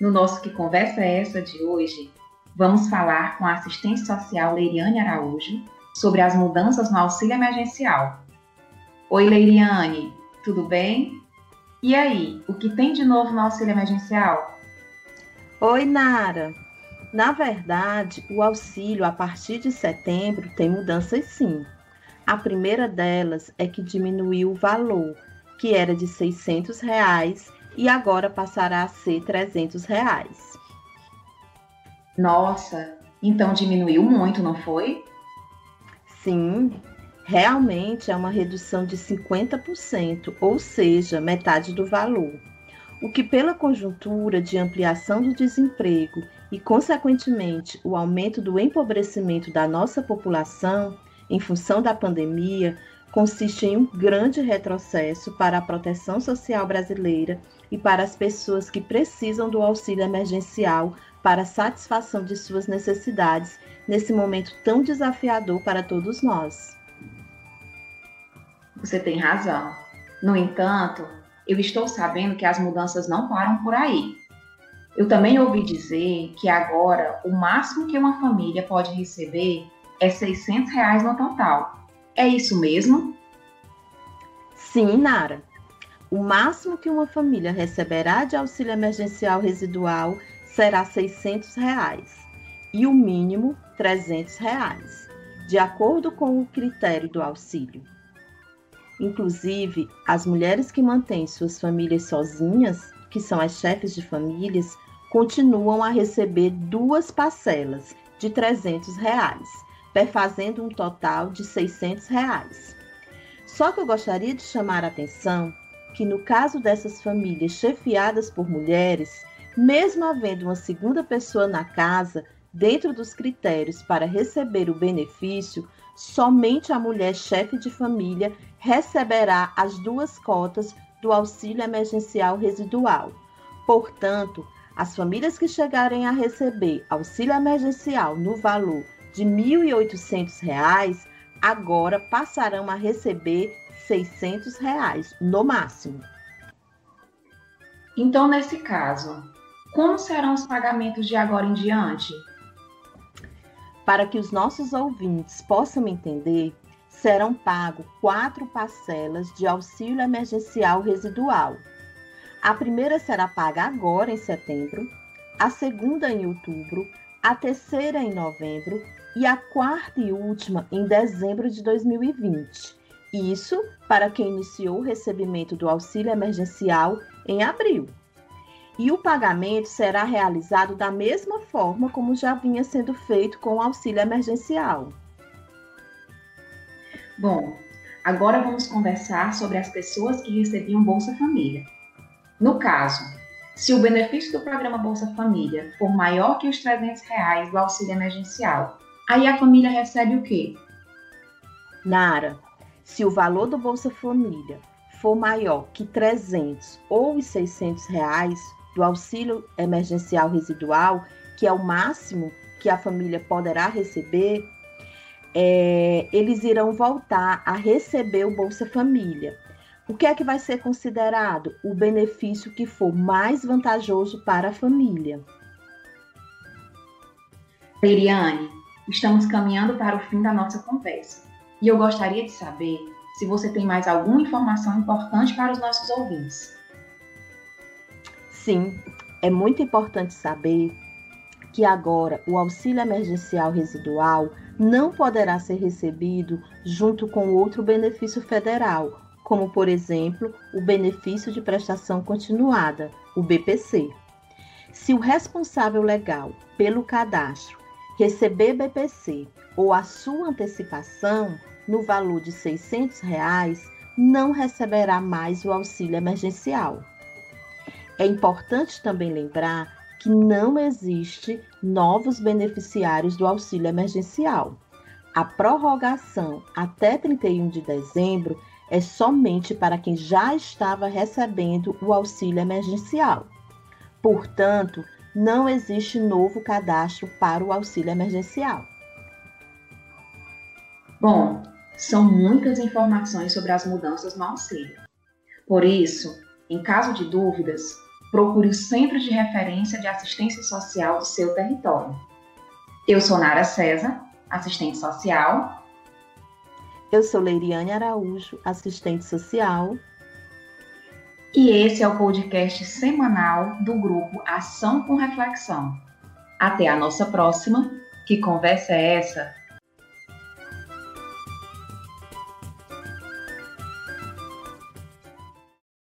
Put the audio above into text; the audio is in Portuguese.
No nosso Que Conversa é Essa de hoje, vamos falar com a assistente social Leiriane Araújo sobre as mudanças no auxílio emergencial. Oi, Leiriane, tudo bem? E aí, o que tem de novo no auxílio emergencial? Oi, Nara. Na verdade, o auxílio a partir de setembro tem mudanças sim. A primeira delas é que diminuiu o valor, que era de 600 reais, e agora passará a ser 300 reais. Nossa, então diminuiu muito, não foi? Sim, realmente é uma redução de 50%, ou seja, metade do valor. O que, pela conjuntura de ampliação do desemprego e, consequentemente, o aumento do empobrecimento da nossa população em função da pandemia, consiste em um grande retrocesso para a proteção social brasileira e para as pessoas que precisam do auxílio emergencial para a satisfação de suas necessidades nesse momento tão desafiador para todos nós. Você tem razão. No entanto, eu estou sabendo que as mudanças não param por aí. Eu também ouvi dizer que agora o máximo que uma família pode receber é 600 reais no total. É isso mesmo? Sim, Nara. O máximo que uma família receberá de auxílio emergencial residual será 600 reais e o mínimo 300 reais, de acordo com o critério do auxílio. Inclusive, as mulheres que mantêm suas famílias sozinhas, que são as chefes de famílias, continuam a receber duas parcelas de 300 reais, perfazendo um total de 600 reais. Só que eu gostaria de chamar a atenção que no caso dessas famílias chefiadas por mulheres, mesmo havendo uma segunda pessoa na casa, dentro dos critérios para receber o benefício, somente a mulher chefe de família receberá as duas cotas do auxílio emergencial residual. Portanto, as famílias que chegarem a receber auxílio emergencial no valor de R$ 1.800, agora passarão a receber 600 reais, no máximo. Então, nesse caso, como serão os pagamentos de agora em diante? Para que os nossos ouvintes possam entender, serão pagos quatro parcelas de auxílio emergencial residual. A primeira será paga agora, em setembro, a segunda em outubro, a terceira em novembro e a quarta e última em dezembro de 2020. Isso para quem iniciou o recebimento do auxílio emergencial em abril. E o pagamento será realizado da mesma forma como já vinha sendo feito com o auxílio emergencial. Bom, agora vamos conversar sobre as pessoas que recebiam Bolsa Família. No caso, se o benefício do programa Bolsa Família for maior que os 300 reais do auxílio emergencial, aí a família recebe o quê? Nara, se o valor do Bolsa Família for maior que 300 ou os 600 reais do auxílio emergencial residual, que é o máximo que a família poderá receber, é, eles irão voltar a receber o Bolsa Família. O que é que vai ser considerado? O benefício que for mais vantajoso para a família. Liriane, estamos caminhando para o fim da nossa conversa e eu gostaria de saber se você tem mais alguma informação importante para os nossos ouvintes. Sim, é muito importante saber que agora o auxílio emergencial residual não poderá ser recebido junto com outro benefício federal, como, por exemplo, o benefício de prestação continuada, o BPC. Se o responsável legal pelo cadastro receber BPC ou a sua antecipação no valor de 600 reais, não receberá mais o auxílio emergencial. É importante também lembrar que não existe novos beneficiários do auxílio emergencial. A prorrogação até 31 de dezembro é somente para quem já estava recebendo o auxílio emergencial. Portanto, não existe novo cadastro para o auxílio emergencial. Bom, são muitas informações sobre as mudanças no auxílio. Por isso, em caso de dúvidas, procure o centro de referência de assistência social do seu território. Eu sou Nara César, assistente social. Eu sou Leiriane Araújo, assistente social. E esse é o podcast semanal do grupo Ação com Reflexão. Até a nossa próxima. Que conversa é essa?